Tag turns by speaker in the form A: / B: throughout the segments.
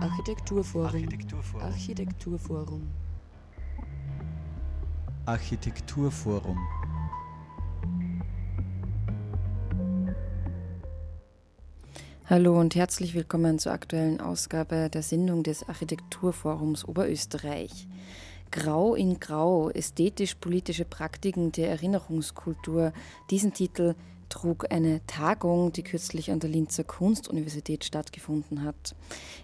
A: Architekturforum. Architekturforum. Architekturforum.
B: Architekturforum.
C: Hallo und herzlich willkommen zur aktuellen Ausgabe der Sendung des Architekturforums Oberösterreich. Grau in Grau, ästhetisch-politische Praktiken der Erinnerungskultur. Diesen Titel trug eine Tagung, die kürzlich an der Linzer Kunstuniversität stattgefunden hat.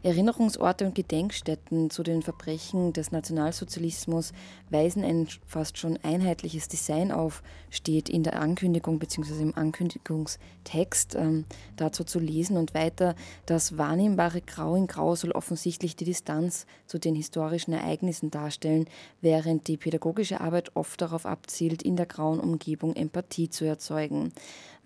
C: Erinnerungsorte und Gedenkstätten zu den Verbrechen des Nationalsozialismus weisen ein fast schon einheitliches Design auf, steht in der Ankündigung bzw. im Ankündigungstext ähm, dazu zu lesen und weiter, das wahrnehmbare Grau in Grau soll offensichtlich die Distanz zu den historischen Ereignissen darstellen, während die pädagogische Arbeit oft darauf abzielt, in der grauen Umgebung Empathie zu erzeugen.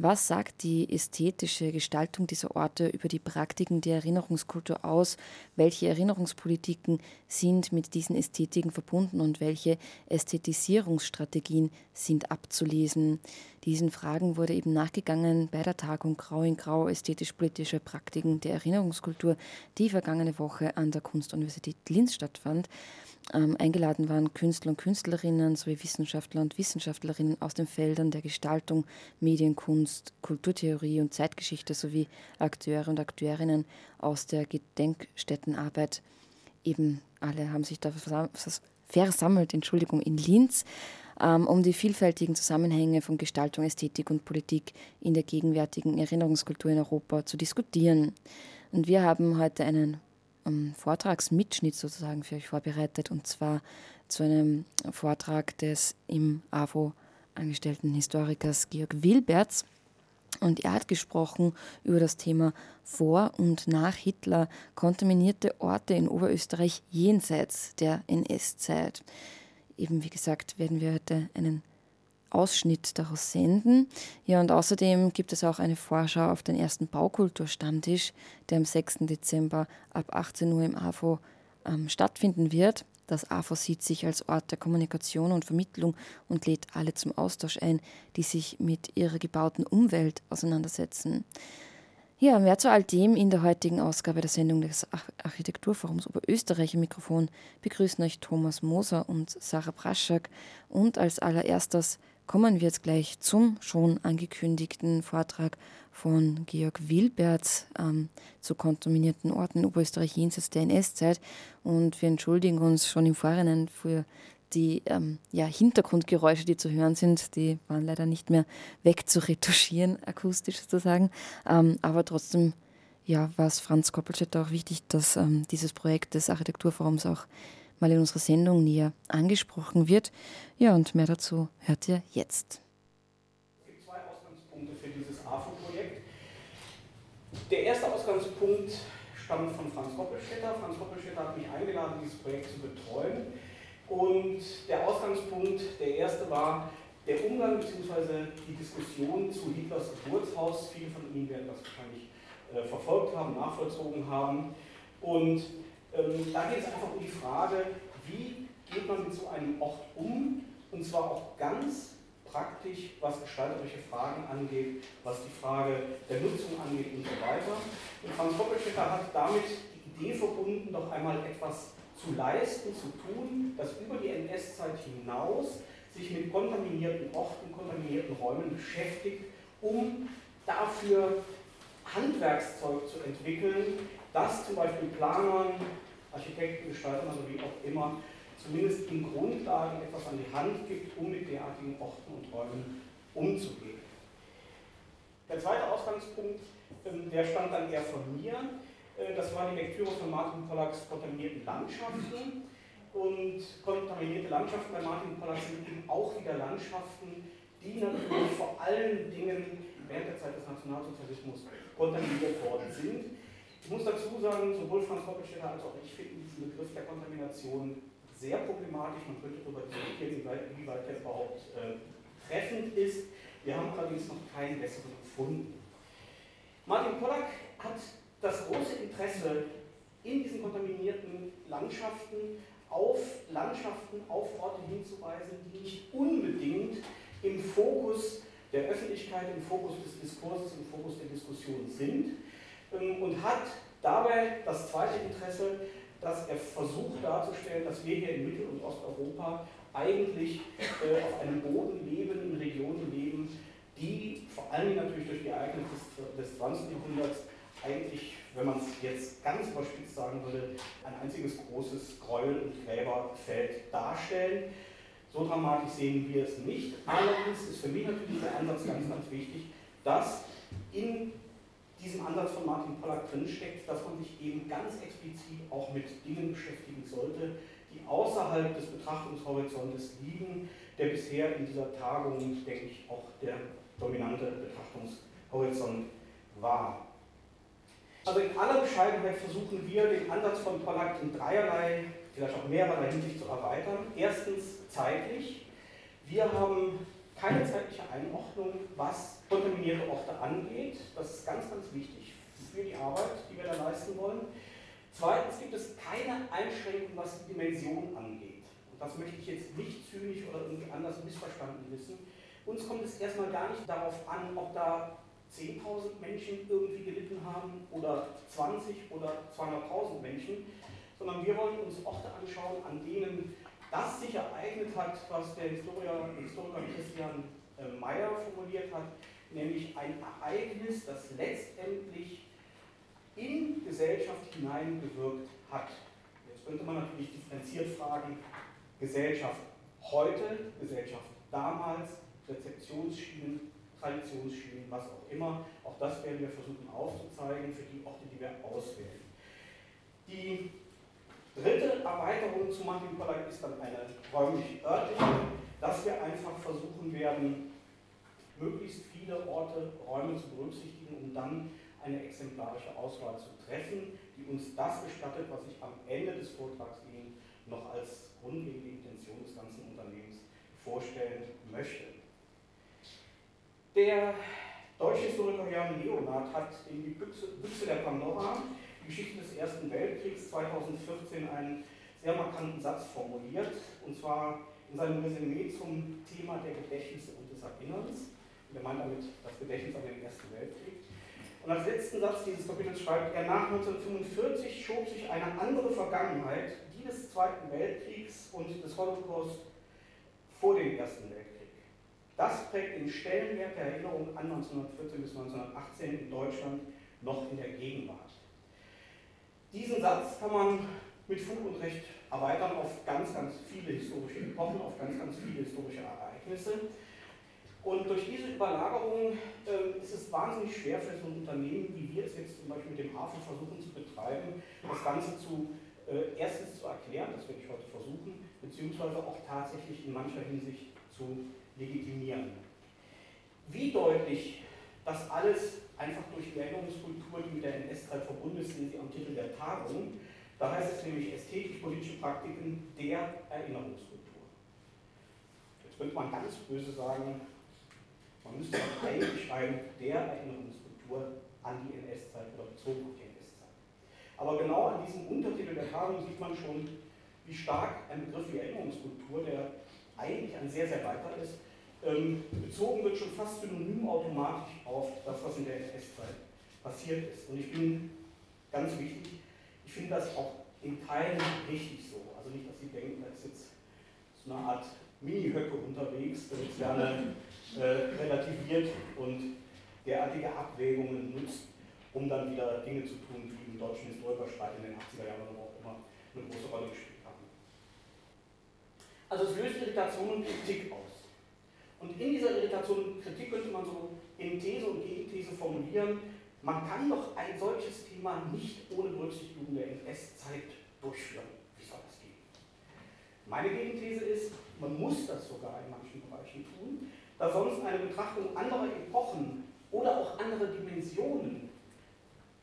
C: Was sagt die ästhetische Gestaltung dieser Orte über die Praktiken der Erinnerungskultur aus? Welche Erinnerungspolitiken sind mit diesen Ästhetiken verbunden und welche Ästhetisierungsstrategien sind abzulesen? Diesen Fragen wurde eben nachgegangen bei der Tagung Grau in Grau ästhetisch-politische Praktiken der Erinnerungskultur, die vergangene Woche an der Kunstuniversität Linz stattfand. Ähm, eingeladen waren Künstler und Künstlerinnen sowie Wissenschaftler und Wissenschaftlerinnen aus den Feldern der Gestaltung, Medienkunst, Kulturtheorie und Zeitgeschichte sowie Akteure und Akteurinnen aus der Gedenkstättenarbeit. Eben alle haben sich da versammelt, Entschuldigung, in Linz, ähm, um die vielfältigen Zusammenhänge von Gestaltung, Ästhetik und Politik in der gegenwärtigen Erinnerungskultur in Europa zu diskutieren. Und wir haben heute einen um, Vortragsmitschnitt sozusagen für euch vorbereitet und zwar zu einem Vortrag des im AWO angestellten Historikers Georg Wilberts. Und er hat gesprochen über das Thema vor und nach Hitler kontaminierte Orte in Oberösterreich jenseits der NS-Zeit. Eben wie gesagt werden wir heute einen Ausschnitt daraus senden. Ja, und außerdem gibt es auch eine Vorschau auf den ersten Baukulturstammtisch, der am 6. Dezember ab 18 Uhr im AFO ähm, stattfinden wird. Das AFO sieht sich als Ort der Kommunikation und Vermittlung und lädt alle zum Austausch ein, die sich mit ihrer gebauten Umwelt auseinandersetzen. Ja, mehr zu all dem in der heutigen Ausgabe der Sendung des Architekturforums Oberösterreich im Mikrofon begrüßen euch Thomas Moser und Sarah Braschak und als allererstes kommen wir jetzt gleich zum schon angekündigten Vortrag von Georg Wilberts ähm, zu kontaminierten Orten in Oberösterreich jenseits der NS-Zeit. Und wir entschuldigen uns schon im Vorhinein für die ähm, ja, Hintergrundgeräusche, die zu hören sind. Die waren leider nicht mehr wegzuretuschieren, akustisch sozusagen. Ähm, aber trotzdem ja, war es Franz Koppelstädter auch wichtig, dass ähm, dieses Projekt des Architekturforums auch mal in unserer Sendung näher angesprochen wird. Ja, und mehr dazu hört ihr jetzt.
D: Es gibt zwei Ausgangspunkte für dieses AFO-Projekt. Der erste Ausgangspunkt stammt von Franz Hoppelstädter. Franz Hoppelstädter hat mich eingeladen, dieses Projekt zu betreuen. Und der Ausgangspunkt, der erste war der Umgang bzw. die Diskussion zu Hitlers Geburtshaus. Viele von Ihnen werden das wahrscheinlich äh, verfolgt haben, nachvollzogen haben. Und ähm, da geht es einfach um die Frage, wie geht man mit so einem Ort um, und zwar auch ganz praktisch, was gestalterische Fragen angeht, was die Frage der Nutzung angeht und so weiter. Und Franz Doppelstecker hat damit die Idee verbunden, doch einmal etwas zu leisten, zu tun, das über die NS-Zeit hinaus sich mit kontaminierten Orten, kontaminierten Räumen beschäftigt, um dafür Handwerkszeug zu entwickeln, das zum Beispiel Planern, Architekten, Gestaltern, also wie auch immer, zumindest in Grundlagen etwas an die Hand gibt, um mit derartigen Orten und Räumen umzugehen. Der zweite Ausgangspunkt, ähm, der stand dann eher von mir. Äh, das war die Lektüre von Martin Pollacks Kontaminierten Landschaften. Und kontaminierte Landschaften bei Martin Pollack sind eben auch wieder Landschaften, die natürlich vor allen Dingen während der Zeit des Nationalsozialismus kontaminiert worden sind. Ich muss dazu sagen, sowohl Franz Hoppelstetter als auch ich finden diesen Begriff der Kontamination sehr problematisch. Man könnte darüber diskutieren, wie weit der überhaupt äh, treffend ist. Wir haben allerdings noch keinen besseren gefunden. Martin Pollack hat das große Interesse in diesen kontaminierten Landschaften auf Landschaften, auf Orte hinzuweisen, die nicht unbedingt im Fokus der Öffentlichkeit, im Fokus des Diskurses, im Fokus der Diskussion sind und hat Dabei das zweite Interesse, dass er versucht darzustellen, dass wir hier in Mittel- und Osteuropa eigentlich äh, auf einem Boden leben, in Regionen leben, die vor allen Dingen natürlich durch die Ereignisse des, des 20. Jahrhunderts eigentlich, wenn man es jetzt ganz überspitzt sagen würde, ein einziges großes Gräuel- und Gräberfeld darstellen. So dramatisch sehen wir es nicht. Allerdings ist für mich natürlich der Ansatz ganz, ganz wichtig, dass in diesem Ansatz von Martin Pollack drinsteckt, dass man sich eben ganz explizit auch mit Dingen beschäftigen sollte, die außerhalb des Betrachtungshorizontes liegen, der bisher in dieser Tagung, denke ich, auch der dominante Betrachtungshorizont war. Also in aller Bescheidenheit versuchen wir, den Ansatz von Pollack in dreierlei, vielleicht auch mehrerlei Hinsicht zu erweitern. Erstens zeitlich. Wir haben keine zeitliche Einordnung, was kontaminierte Orte angeht. Das ist ganz, ganz wichtig für die Arbeit, die wir da leisten wollen. Zweitens gibt es keine Einschränkung, was die Dimension angeht. Und das möchte ich jetzt nicht zynisch oder irgendwie anders missverstanden wissen. Uns kommt es erstmal gar nicht darauf an, ob da 10.000 Menschen irgendwie gelitten haben oder 20 oder 200.000 Menschen, sondern wir wollen uns Orte anschauen, an denen das sich ereignet hat, was der Historiker, Historiker Christian äh, Mayer formuliert hat, nämlich ein Ereignis, das letztendlich in Gesellschaft hineingewirkt hat. Jetzt könnte man natürlich differenziert fragen, Gesellschaft heute, Gesellschaft damals, Rezeptionsschienen, Traditionsschienen, was auch immer. Auch das werden wir versuchen aufzuzeigen für die Orte, die wir auswählen. Die dritte Erweiterung zu Martin Pollack ist dann eine räumlich-örtliche, dass wir einfach versuchen werden, möglichst viele Orte, Räume zu berücksichtigen, um dann eine exemplarische Auswahl zu treffen, die uns das gestattet, was ich am Ende des Vortrags Ihnen noch als grundlegende Intention des ganzen Unternehmens vorstellen möchte. Der deutsche Historiker Jan Leonard hat in die Büchse, der Pandora, die Geschichte des Ersten Weltkriegs 2014, einen sehr markanten Satz formuliert, und zwar in seinem Resümee zum Thema der Gedächtnisse und des Erinnerns. Er meint damit das Gedächtnis an den Ersten Weltkrieg. Und als letzten Satz dieses Kapitels schreibt er, nach 1945 schob sich eine andere Vergangenheit, die des Zweiten Weltkriegs und des Holocaust, vor den Ersten Weltkrieg. Das prägt den Stellenwert der Erinnerung an 1914 bis 1918 in Deutschland noch in der Gegenwart. Diesen Satz kann man mit Fug und Recht erweitern auf ganz, ganz viele historische Epochen, auf ganz, ganz viele historische Ereignisse. Und durch diese Überlagerung äh, ist es wahnsinnig schwer für so ein Unternehmen, wie wir es jetzt zum Beispiel mit dem Hafen versuchen zu betreiben, das Ganze zu äh, erstens zu erklären, das werde ich heute versuchen, beziehungsweise auch tatsächlich in mancher Hinsicht zu legitimieren. Wie deutlich das alles einfach durch die Erinnerungskultur, die mit der NS-Zeit verbunden ist, sehen Sie am Titel der Tagung. Da heißt es nämlich ästhetisch-politische Praktiken der Erinnerungskultur. Jetzt könnte man ganz böse sagen, man müsste eigentlich schreiben, der Erinnerungskultur an die NS-Zeit oder bezogen auf die NS-Zeit. Aber genau an diesem Untertitel der Tagung sieht man schon, wie stark ein Begriff wie Erinnerungskultur, der eigentlich ein sehr, sehr weiter ist, ähm, bezogen wird schon fast synonym automatisch auf das, was in der NS-Zeit passiert ist. Und ich bin ganz wichtig, ich finde das auch in Teilen richtig so. Also nicht, dass Sie denken, da ist jetzt so eine Art Mini-Höcke unterwegs, der jetzt gerne äh, relativiert und derartige Abwägungen nutzt, um dann wieder Dinge zu tun, die im deutschen Historikerstreit in den 80er Jahren oder auch immer eine große Rolle gespielt haben. Also es löst Irritation und Kritik aus. Und in dieser Irritation und Kritik könnte man so in These und Gegenthese formulieren, man kann doch ein solches Thema nicht ohne Berücksichtigung der NS-Zeit durchführen. Wie soll das gehen? Meine Gegenthese ist, man muss das sogar in manchen Bereichen tun, da sonst eine Betrachtung anderer Epochen oder auch anderer Dimensionen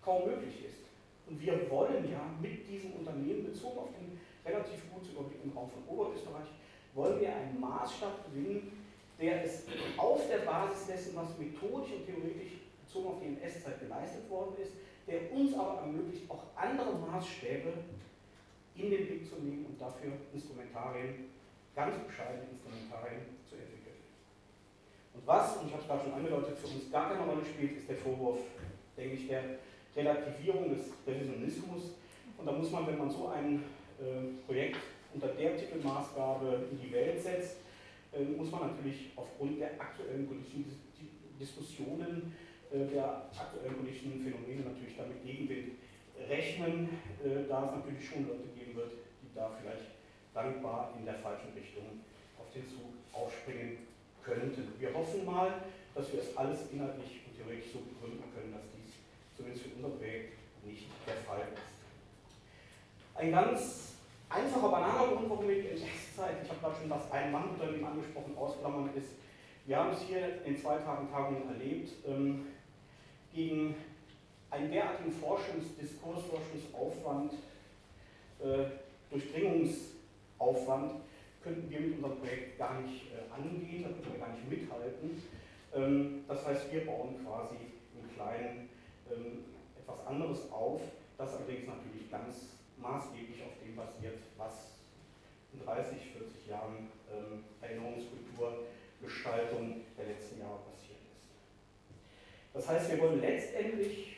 D: kaum möglich ist. Und wir wollen ja mit diesem Unternehmen, bezogen auf den relativ gut zu überblickenden Raum von Oberösterreich, wollen wir einen Maßstab gewinnen, der es auf der Basis dessen, was methodisch und theoretisch bezogen auf die NS-Zeit geleistet worden ist, der uns aber ermöglicht, auch andere Maßstäbe in den Blick zu nehmen und dafür Instrumentarien, ganz bescheidene Instrumentarien zu entwickeln. Und was, und ich habe es gerade schon angedeutet, für uns gar keine Rolle spielt, ist der Vorwurf, denke ich, der Relativierung des Revisionismus. Und da muss man, wenn man so ein äh, Projekt unter der Titelmaßgabe in die Welt setzt, äh, muss man natürlich aufgrund der aktuellen politischen Diskussionen, äh, der aktuellen politischen Phänomene natürlich damit Gegenwind rechnen, äh, da es natürlich schon Leute geben wird, die da vielleicht dankbar in der falschen Richtung auf den Zug aufspringen könnten. Wir hoffen mal, dass wir es alles inhaltlich und theoretisch so begründen können, dass dies zumindest für unser Projekt nicht der Fall ist. Ein ganz einfacher, banaler Grund, warum wir die NS-Zeit, ich habe gerade schon das Ein-Mann-Unternehmen angesprochen, ausklammern, ist, wir haben es hier in zwei Tagen Tagungen erlebt, ähm, gegen einen derartigen Forschungsdiskurs, Forschungsaufwand, äh, Durchdringungsaufwand, könnten wir mit unserem Projekt gar nicht äh, angehen, da könnten wir gar nicht mithalten. Ähm, das heißt, wir bauen quasi im Kleinen ähm, etwas anderes auf, das allerdings natürlich ganz maßgeblich auf dem basiert, was in 30, 40 Jahren ähm, Erinnerungskulturgestaltung der letzten Jahre passiert ist. Das heißt, wir wollen letztendlich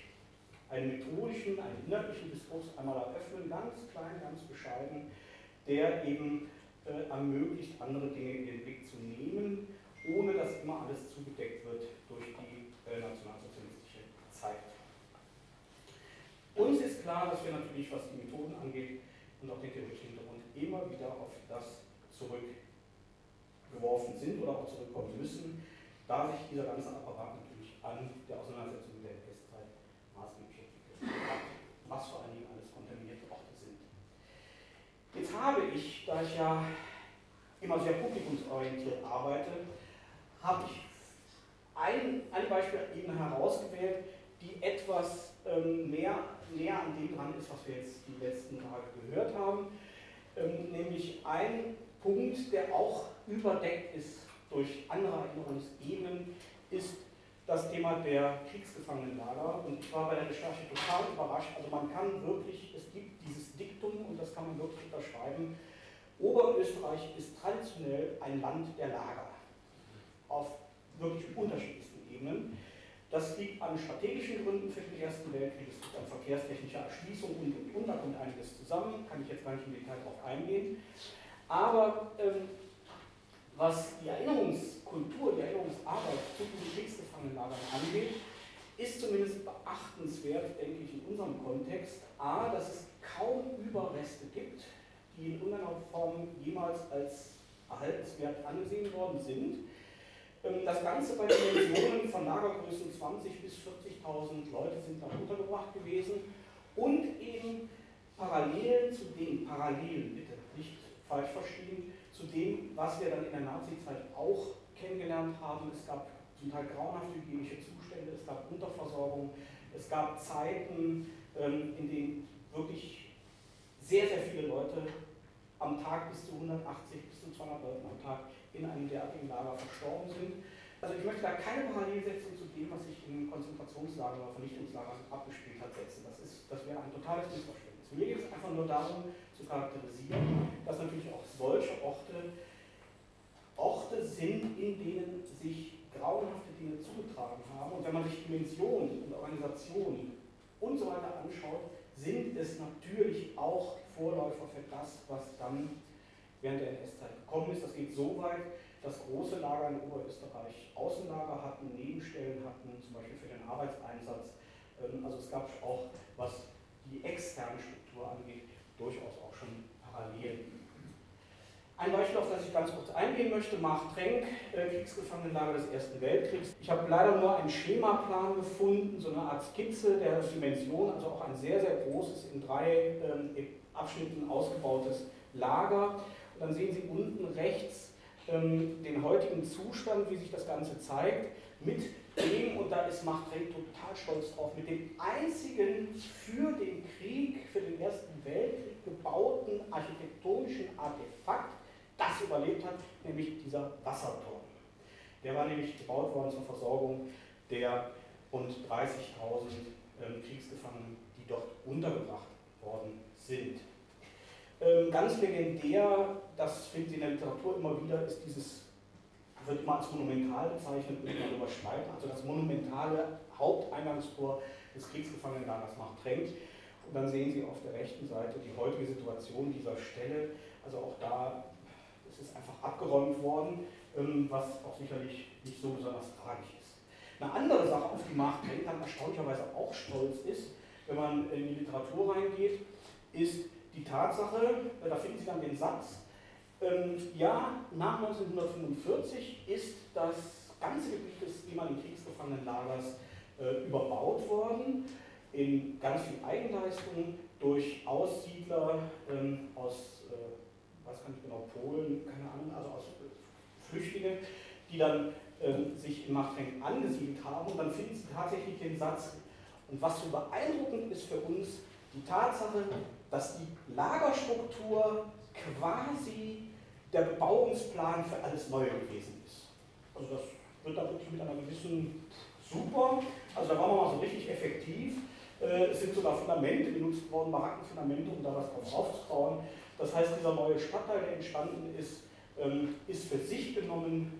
D: einen methodischen, einen inhaltlichen Diskurs einmal eröffnen, ganz klein, ganz bescheiden, der eben äh, ermöglicht, andere Dinge in den Blick zu nehmen, ohne dass immer alles zugedeckt wird durch die äh, nationalsozialistische Zeit. Uns ist klar, dass wir natürlich, was die Methoden angeht und auch den theoretischen Hintergrund, immer wieder auf das zurückgeworfen sind oder auch zurückkommen müssen, da sich dieser ganze Apparat natürlich an der Auseinandersetzung mit der NS-Zeit maßgeblich entwickelt hat, was vor allen Dingen alles kontaminierte Orte sind. Jetzt habe ich, da ich ja immer sehr publikumsorientiert arbeite, habe ich ein, eine Beispielebene herausgewählt, die etwas ähm, mehr, näher an dem dran ist, was wir jetzt die letzten Tage gehört haben. Ähm, nämlich ein Punkt, der auch überdeckt ist durch andere Erinnerungsebenen, ist das Thema der Kriegsgefangenenlager. Und ich war bei der Recherche total überrascht. Also man kann wirklich, es gibt dieses Diktum und das kann man wirklich unterschreiben. Oberösterreich ist traditionell ein Land der Lager. Auf wirklich unterschiedlichsten Ebenen. Das liegt an strategischen Gründen für den Ersten Weltkrieg, es liegt an verkehrstechnischer Erschließung und, und, und, da kommt einiges zusammen, kann ich jetzt gar nicht im Detail darauf eingehen. Aber ähm, was die Erinnerungskultur, die Erinnerungsarbeit zu den Kriegsgefangenenlagern angeht, ist zumindest beachtenswert, denke ich, in unserem Kontext. A, dass es kaum Überreste gibt, die in irgendeiner Form jemals als erhaltenswert angesehen worden sind. Ähm, das Ganze bei Dimensionen von Lagergrößen 20.000 bis 40.000 Leute sind da untergebracht gewesen und eben parallel zu dem, parallel bitte nicht falsch verstehen, zu dem, was wir dann in der Nazizeit auch kennengelernt haben. Es gab zum Teil grauenhafte hygienische Zustände, es gab Unterversorgung, es gab Zeiten, ähm, in denen wirklich sehr, sehr viele Leute am Tag bis zu 180 bis zu 200 Leuten am Tag in einem derartigen Lager verstorben sind. Also ich möchte da keine Parallelsetzung zu dem, was sich in Konzentrationslagern oder Vernichtungslagern abgespielt hat, setzen. Das, ist, das wäre ein totales Missverständnis. Mir geht es einfach nur darum, zu charakterisieren, dass natürlich auch solche Orte Orte sind, in denen sich grauenhafte Dinge zugetragen haben. Und wenn man sich Dimensionen und Organisationen und so weiter anschaut, sind es natürlich auch Vorläufer für das, was dann während der NS-Zeit gekommen ist. Das geht so weit, dass große Lager in Oberösterreich Außenlager hatten, Nebenstellen hatten, zum Beispiel für den Arbeitseinsatz. Ähm, also es gab auch, was die externe Struktur angeht, durchaus auch schon Parallelen. Ein Beispiel, auf das ich ganz kurz eingehen möchte, Mark Trenk, äh, Kriegsgefangenenlager des Ersten Weltkriegs. Ich habe leider nur einen Schemaplan gefunden, so eine Art Skizze der Dimension, also auch ein sehr, sehr großes, in drei ähm, Abschnitten ausgebautes Lager. Und dann sehen Sie unten rechts ähm, den heutigen Zustand, wie sich das Ganze zeigt, mit dem, und da ist Machtrenk total stolz drauf, mit dem einzigen für den Krieg, für den Ersten Weltkrieg gebauten architektonischen Artefakt, das überlebt hat, nämlich dieser Wasserturm. Der war nämlich gebaut worden zur Versorgung der rund 30.000 ähm, Kriegsgefangenen, die dort untergebracht worden sind. Ähm, ganz legendär, das finden Sie in der Literatur immer wieder, ist dieses wird immer als monumental bezeichnet, irgendwann überschreiten, also das monumentale Haupteingangstor des Kriegsgefangenenlagers macht Tränk. Und dann sehen Sie auf der rechten Seite die heutige Situation dieser Stelle. Also auch da ist es einfach abgeräumt worden, ähm, was auch sicherlich nicht so besonders tragisch ist. Eine andere Sache, auf die Mark Twain dann erstaunlicherweise auch stolz ist, wenn man in die Literatur reingeht, ist die Tatsache, da finden Sie dann den Satz, ja, nach 1945 ist das ganze Gebiet des ehemaligen Kriegsgefangenenlagers äh, überbaut worden, in ganz viel Eigenleistung durch Aussiedler ähm, aus, äh, weiß gar nicht genau, Polen, keine Ahnung, also aus äh, Flüchtlinge, die dann ähm, sich in Machtrenk angesiedelt haben. Und dann finden Sie tatsächlich den Satz, und was so beeindruckend ist für uns, die Tatsache, dass die Lagerstruktur quasi der Bebauungsplan für alles Neue gewesen ist. Also das wird da wirklich mit einer gewissen super, also da waren wir mal so richtig effektiv. Äh, es sind sogar Fundamente genutzt worden, Barackenfundamente, um da was drauf aufzubauen. Das heißt, dieser neue Stadtteil, der entstanden ist, ähm, ist für sich genommen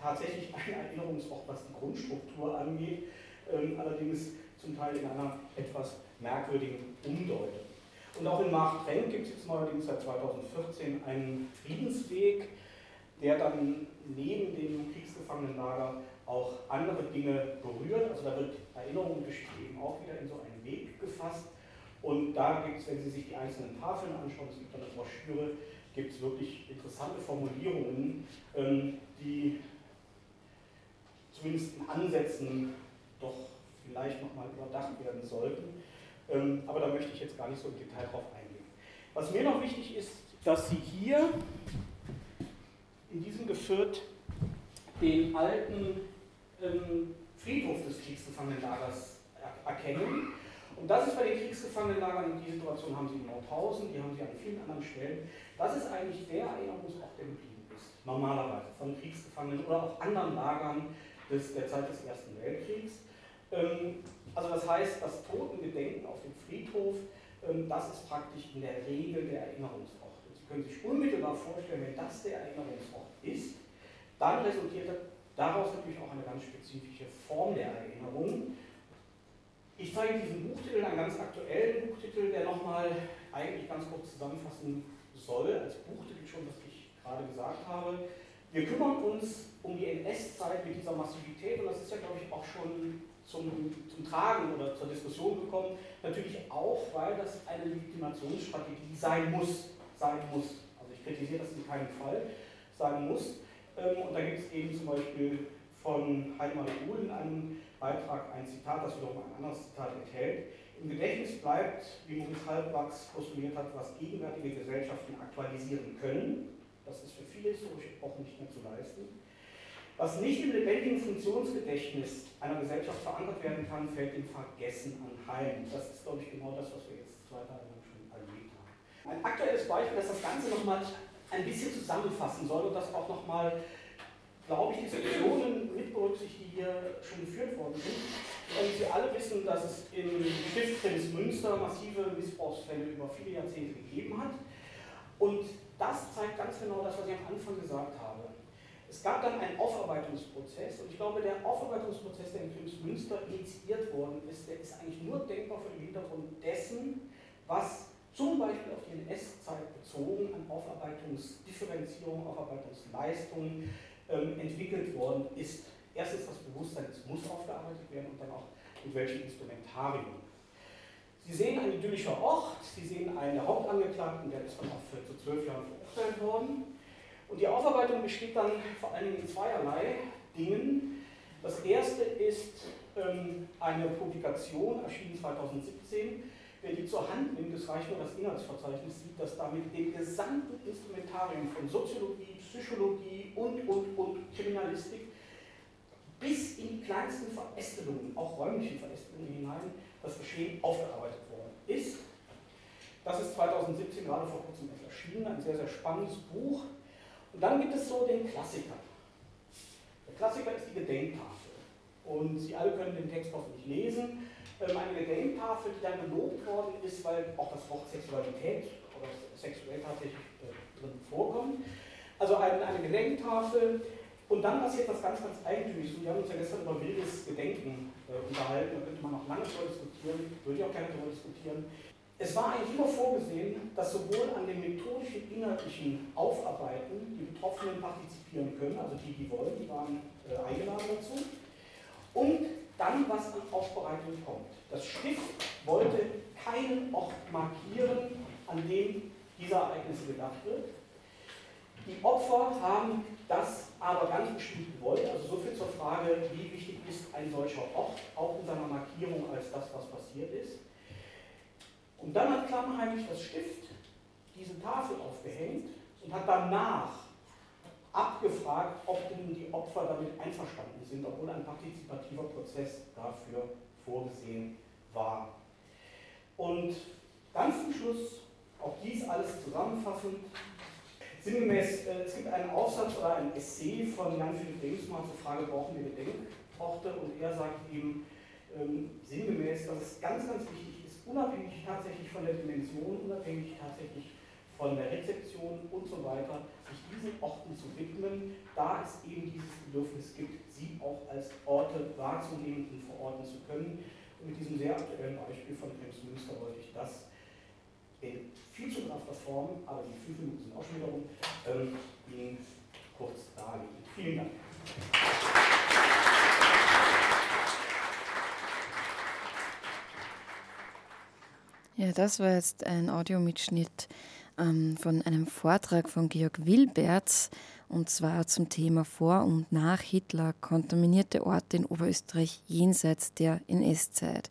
D: tatsächlich ein Erinnerungsort, was die Grundstruktur angeht, ähm, allerdings zum Teil in einer etwas merkwürdigen Umdeutung. Und auch in Maastricht gibt es jetzt neuerdings seit 2014 einen Friedensweg, der dann neben dem Kriegsgefangenenlager auch andere Dinge berührt. Also da wird Erinnerung und Geschichte eben auch wieder in so einen Weg gefasst. Und da gibt es, wenn Sie sich die einzelnen Tafeln anschauen, es gibt eine Broschüre, gibt es wirklich interessante Formulierungen, ähm, die zumindest in Ansätzen doch vielleicht nochmal überdacht werden sollten. Ähm, aber da möchte ich jetzt gar nicht so im Detail drauf eingehen. Was mir noch wichtig ist, dass Sie hier in diesem Geführt den alten ähm, Friedhof des Kriegsgefangenenlagers erkennen. Und das ist bei den Kriegsgefangenenlagern, die Situation haben Sie in Nordhausen, die haben Sie an vielen anderen Stellen. Das ist eigentlich der Erinnerungsort, der geblieben ist, normalerweise von Kriegsgefangenen oder auch anderen Lagern des, der Zeit des Ersten Weltkriegs. Ähm, also das heißt, das Totengedenken auf dem Friedhof, ähm, das ist praktisch in der Regel der Erinnerungsort. Sie können sich unmittelbar vorstellen, wenn das der Erinnerungsort ist, dann resultiert daraus natürlich auch eine ganz spezifische Form der Erinnerung. Ich zeige diesen Buchtitel, einen ganz aktuellen Buchtitel, der nochmal eigentlich ganz kurz zusammenfassen soll, als Buchtitel schon, was ich gerade gesagt habe. Wir kümmern uns um die NS-Zeit mit dieser Massivität und das ist ja, glaube ich, auch schon zum, zum Tragen oder zur Diskussion gekommen. Natürlich auch, weil das eine Legitimationsstrategie sein muss. Sein muss. Also ich kritisiere das in keinem Fall, sein muss. Ähm, und da gibt es eben zum Beispiel von Heidmann Uhl in einem Beitrag ein Zitat, das wiederum ein anderes Zitat enthält. Im Gedächtnis bleibt, wie Maurice Halbwachs postuliert hat, was gegenwärtige Gesellschaften aktualisieren können. Das ist für viele historische Epochen nicht mehr zu leisten. Was nicht im lebendigen Funktionsgedächtnis einer Gesellschaft verankert werden kann, fällt im Vergessen anheim. Das ist, glaube ich, genau das, was wir jetzt zwei Tage lang schon erlebt haben. Ein aktuelles Beispiel, das das Ganze nochmal ein bisschen zusammenfassen soll und das auch nochmal, glaube ich, Diskussionen mit berücksichtigt, die hier schon geführt worden sind. Und Sie alle wissen, dass es im Stift Prinz Münster massive Missbrauchsfälle über viele Jahrzehnte gegeben hat. Und das zeigt ganz genau das, was ich am Anfang gesagt habe. Es gab dann einen Aufarbeitungsprozess und ich glaube, der Aufarbeitungsprozess, der in Münster initiiert worden ist, der ist eigentlich nur denkbar vor dem Hintergrund dessen, was zum Beispiel auf die NS-Zeit bezogen an Aufarbeitungsdifferenzierung, Aufarbeitungsleistungen ähm, entwickelt worden ist. Erstens das Bewusstsein, es muss aufgearbeitet werden und dann auch mit welchen Instrumentarien. Sie sehen ein idyllischer Ort, Sie sehen einen Hauptangeklagten, der ist dann auch für, zu zwölf Jahren verurteilt worden. Und die Aufarbeitung besteht dann vor Dingen in zweierlei Dingen. Das erste ist ähm, eine Publikation, erschienen 2017. Wer die zur Hand nimmt, es reicht nur das Inhaltsverzeichnis, sieht, dass damit dem gesamten Instrumentarium von Soziologie, Psychologie und, und, und Kriminalistik bis in die kleinsten Verästelungen, auch räumlichen Verästelungen hinein, das Geschehen aufgearbeitet worden ist. Das ist 2017 gerade vor kurzem erschienen, ein sehr, sehr spannendes Buch und dann gibt es so den Klassiker. Der Klassiker ist die Gedenktafel. Und Sie alle können den Text hoffentlich lesen. Ähm, eine Gedenktafel, die dann gelobt worden ist, weil auch das Wort Sexualität oder sexuell tatsächlich äh, drin vorkommt. Also eine, Gedenktafel Und dann passiert was ganz, ganz Eigentümliches. Wir haben uns ja gestern über wildes Gedenken äh, unterhalten, da könnte man noch lange darüber diskutieren, würde ich auch gerne darüber diskutieren. Es war eigentlich immer vorgesehen, dass sowohl an dem methodischen, inhaltlichen Aufarbeiten die Betroffenen partizipieren können, also die, die wollen, die waren äh, eingeladen dazu, und dann, was an Aufbereitung kommt. Das Stift wollte keinen Ort markieren, an dem diese Ereignisse gedacht wird. Die Opfer haben das aber ganz bestimmt gewollt. Also so viel zur Frage, wie wichtig ist ein solcher Ort, auch in seiner Markierung als das, was passiert ist. Und dann hat klammheimlich das Stift diese Tafel aufgehängt und hat danach abgefragt, ob denn die Opfer damit einverstanden sind, obwohl ein partizipativer Prozess dafür vorgesehen war. Und ganz zum Schluss, auch dies alles zusammenfassend, Sinngemäß, äh, es gibt einen Aufsatz oder ein Essay von Jan-Philipp Remsmann zur Frage, brauchen wir Gedenkorte? Und er sagt eben ähm, sinngemäß, dass es ganz, ganz wichtig unabhängig tatsächlich von der Dimension, unabhängig tatsächlich von der Rezeption und so weiter, sich diesen Orten zu widmen, da es eben dieses Bedürfnis gibt, sie auch als Orte wahrzunehmen und verorten zu können. Und mit diesem sehr aktuellen Beispiel von Kremsmünster wollte ich das in viel zu krafter Form, aber die fünf Minuten sind auch schon wieder rum, ähm, Ihnen kurz darlegen. Vielen Dank.
C: Ja, das war jetzt ein Audiomitschnitt ähm, von einem Vortrag von Georg Wilberts und zwar zum Thema Vor- und nach Hitler kontaminierte Orte in Oberösterreich jenseits der NS-Zeit.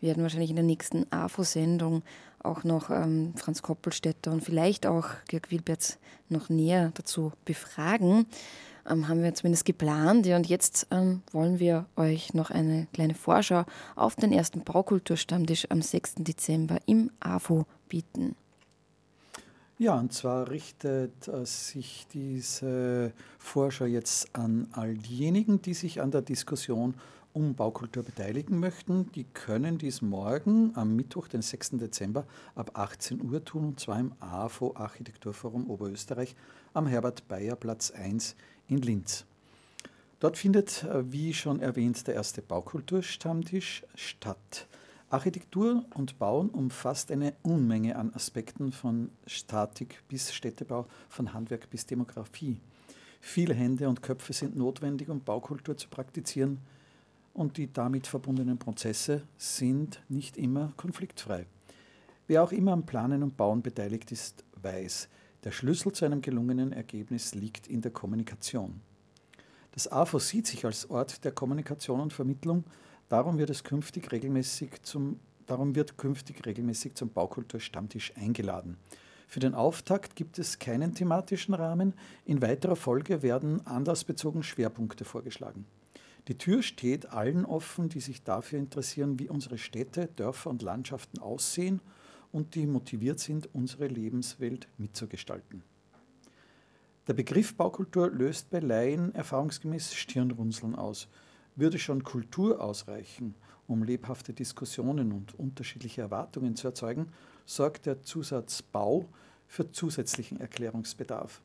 C: Wir werden wahrscheinlich in der nächsten AFO-Sendung auch noch ähm, Franz Koppelstädter und vielleicht auch Georg Wilberts noch näher dazu befragen. Ähm, haben wir zumindest geplant. Ja, und jetzt ähm, wollen wir euch noch eine kleine Vorschau auf den ersten Baukulturstammtisch am 6. Dezember im AFO bieten.
B: Ja, und zwar richtet äh, sich diese Vorschau jetzt an all diejenigen, die sich an der Diskussion um Baukultur beteiligen möchten, die können dies morgen am Mittwoch, den 6. Dezember ab 18 Uhr tun, und zwar im AFO Architekturforum Oberösterreich am Herbert Bayer Platz 1 in Linz. Dort findet, äh, wie schon erwähnt, der erste Baukulturstammtisch statt. Architektur und Bauen umfasst eine Unmenge an Aspekten von Statik bis Städtebau, von Handwerk bis Demografie. Viele Hände und Köpfe sind notwendig, um Baukultur zu praktizieren – und die damit verbundenen Prozesse sind nicht immer konfliktfrei. Wer auch immer am Planen und Bauen beteiligt ist, weiß, der Schlüssel zu einem gelungenen Ergebnis liegt in der Kommunikation. Das AFO sieht sich als Ort der Kommunikation und Vermittlung, darum wird es künftig regelmäßig zum, darum wird künftig regelmäßig zum Baukulturstammtisch eingeladen. Für den Auftakt gibt es keinen thematischen Rahmen, in weiterer Folge werden anlassbezogen Schwerpunkte vorgeschlagen. Die Tür steht allen offen, die sich dafür interessieren, wie unsere Städte, Dörfer und Landschaften aussehen und die motiviert sind, unsere Lebenswelt mitzugestalten. Der Begriff Baukultur löst bei Laien erfahrungsgemäß Stirnrunzeln aus. Würde schon Kultur ausreichen, um lebhafte Diskussionen und unterschiedliche Erwartungen zu erzeugen, sorgt der Zusatz Bau für zusätzlichen Erklärungsbedarf.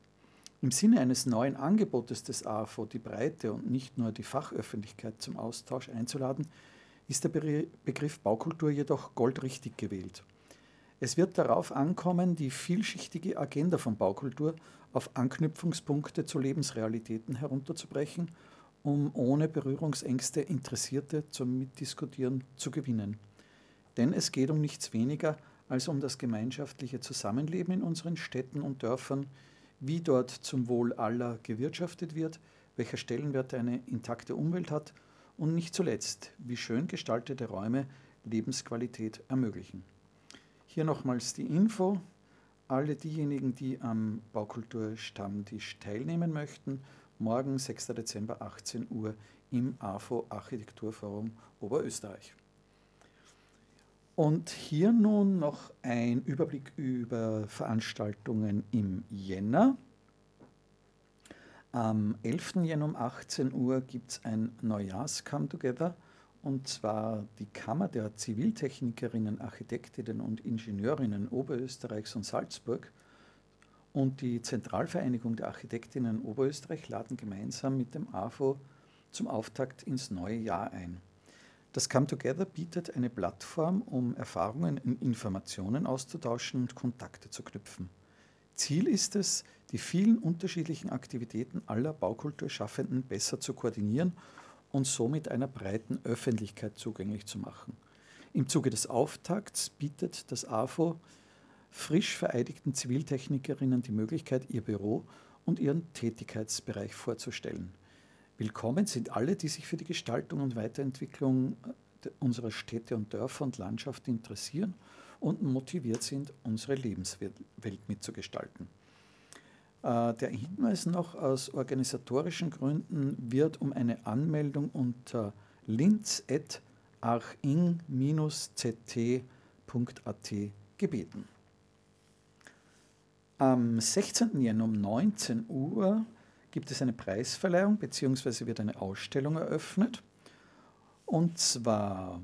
B: Im Sinne eines neuen Angebotes des AFO, die Breite und nicht nur die Fachöffentlichkeit zum Austausch einzuladen, ist der Begriff Baukultur jedoch goldrichtig gewählt. Es wird darauf ankommen, die vielschichtige Agenda von Baukultur auf Anknüpfungspunkte zu Lebensrealitäten herunterzubrechen, um ohne Berührungsängste Interessierte zum Mitdiskutieren zu gewinnen. Denn es geht um nichts weniger als um das gemeinschaftliche Zusammenleben in unseren Städten und Dörfern, wie dort zum Wohl aller gewirtschaftet wird, welcher Stellenwert eine intakte Umwelt hat und nicht zuletzt, wie schön gestaltete Räume Lebensqualität ermöglichen. Hier nochmals die Info. Alle diejenigen, die am Baukulturstammtisch teilnehmen möchten, morgen 6. Dezember 18 Uhr im AFO Architekturforum Oberösterreich. Und hier nun noch ein Überblick über Veranstaltungen im Jänner. Am 11. Jänner um 18 Uhr gibt es ein Neujahrs-Come Together und zwar die Kammer der Ziviltechnikerinnen, Architektinnen und Ingenieurinnen Oberösterreichs und Salzburg und die Zentralvereinigung der Architektinnen in Oberösterreich laden gemeinsam mit dem AFO zum Auftakt ins neue Jahr ein. Das Come Together bietet eine Plattform, um Erfahrungen und Informationen auszutauschen und Kontakte zu knüpfen. Ziel ist es, die vielen unterschiedlichen Aktivitäten aller Baukulturschaffenden besser zu koordinieren und somit einer breiten Öffentlichkeit zugänglich zu machen. Im Zuge des Auftakts bietet das AFO frisch vereidigten Ziviltechnikerinnen die Möglichkeit, ihr Büro und ihren Tätigkeitsbereich vorzustellen. Willkommen sind alle, die sich für die Gestaltung und Weiterentwicklung unserer Städte und Dörfer und Landschaft interessieren und motiviert sind, unsere Lebenswelt mitzugestalten. Äh, der Hinweis noch aus organisatorischen Gründen wird um eine Anmeldung unter linz.arching-ct.at gebeten. Am 16. Jänner um 19 Uhr gibt es eine Preisverleihung bzw. wird eine Ausstellung eröffnet. Und zwar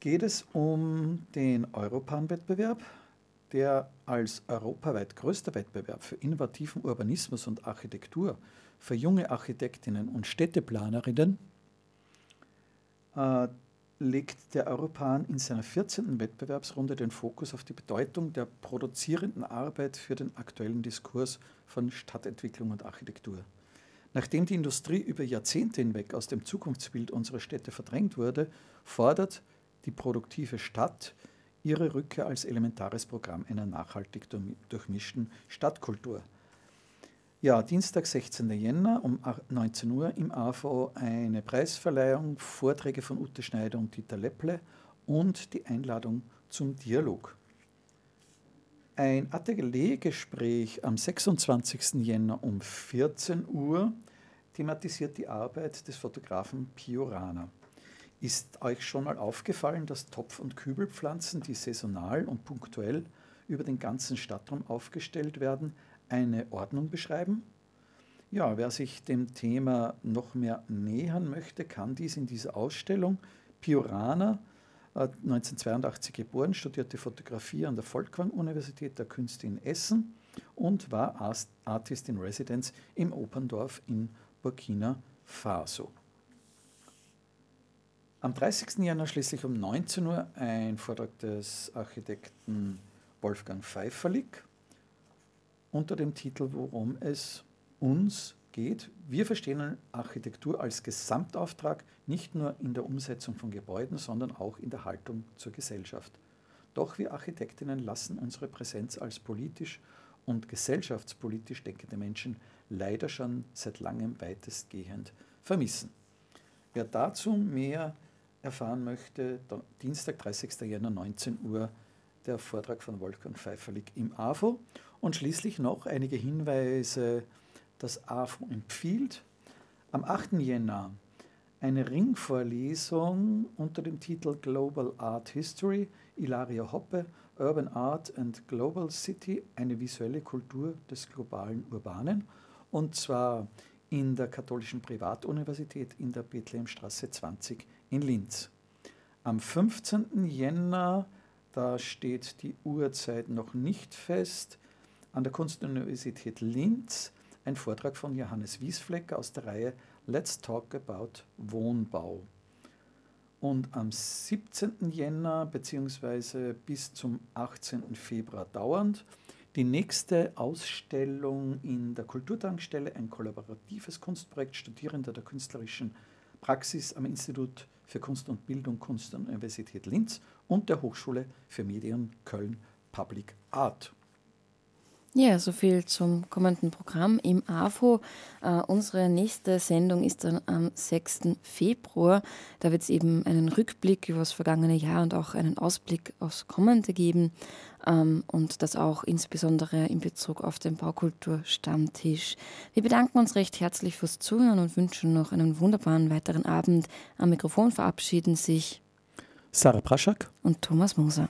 B: geht es um den Europan-Wettbewerb, der als europaweit größter Wettbewerb für innovativen Urbanismus und Architektur für junge Architektinnen und Städteplanerinnen äh, legt der Europan in seiner 14. Wettbewerbsrunde den Fokus auf die Bedeutung der produzierenden Arbeit für den aktuellen Diskurs von Stadtentwicklung und Architektur. Nachdem die Industrie über Jahrzehnte hinweg aus dem Zukunftsbild unserer Städte verdrängt wurde, fordert die produktive Stadt ihre Rückkehr als elementares Programm einer nachhaltig durchmischten Stadtkultur. Ja, Dienstag, 16. Jänner um 19 Uhr im AV eine Preisverleihung, Vorträge von Ute Schneider und Dieter Lepple und die Einladung zum Dialog. Ein Ateliergespräch am 26. Jänner um 14 Uhr thematisiert die Arbeit des Fotografen Pio Rana. Ist euch schon mal aufgefallen, dass Topf- und Kübelpflanzen, die saisonal und punktuell über den ganzen Stadtraum aufgestellt werden, eine Ordnung beschreiben? Ja, wer sich dem Thema noch mehr nähern möchte, kann dies in dieser Ausstellung. Piorana, 1982 äh, geboren, studierte Fotografie an der Volkwang-Universität der Künste in Essen und war Artist in Residence im Operndorf in Burkina Faso. Am 30. Januar schließlich um 19 Uhr ein Vortrag des Architekten Wolfgang Pfeifferlig unter dem Titel Worum es uns geht. Wir verstehen Architektur als Gesamtauftrag, nicht nur in der Umsetzung von Gebäuden, sondern auch in der Haltung zur Gesellschaft. Doch wir Architektinnen lassen unsere Präsenz als politisch und gesellschaftspolitisch denkende Menschen leider schon seit langem weitestgehend vermissen. Wer dazu mehr erfahren möchte, Dienstag, 30. Jänner, 19 Uhr, der Vortrag von Wolfgang Pfeifferlig im AFO. Und schließlich noch einige Hinweise, das AFO empfiehlt. Am 8. Jänner eine Ringvorlesung unter dem Titel Global Art History, Ilaria Hoppe, Urban Art and Global City, eine visuelle Kultur des globalen Urbanen. Und zwar in der Katholischen Privatuniversität in der Bethlehemstraße 20 in Linz. Am 15. Jänner, da steht die Uhrzeit noch nicht fest, an der Kunstuniversität Linz ein Vortrag von Johannes Wiesfleck aus der Reihe Let's Talk About Wohnbau. Und am 17. Jänner bzw. bis zum 18. Februar dauernd die nächste Ausstellung in der Kulturtankstelle, ein kollaboratives Kunstprojekt Studierender der künstlerischen Praxis am Institut für Kunst und Bildung Kunst und Universität Linz und der Hochschule für Medien Köln Public Art.
C: Ja, so viel zum kommenden Programm im AFO. Äh, unsere nächste Sendung ist dann am 6. Februar. Da wird es eben einen Rückblick über das vergangene Jahr und auch einen Ausblick aufs kommende geben. Ähm, und das auch insbesondere in Bezug auf den Baukulturstammtisch. Wir bedanken uns recht herzlich fürs Zuhören und wünschen noch einen wunderbaren weiteren Abend. Am Mikrofon verabschieden sich
B: Sarah Praschak
C: und Thomas Moser.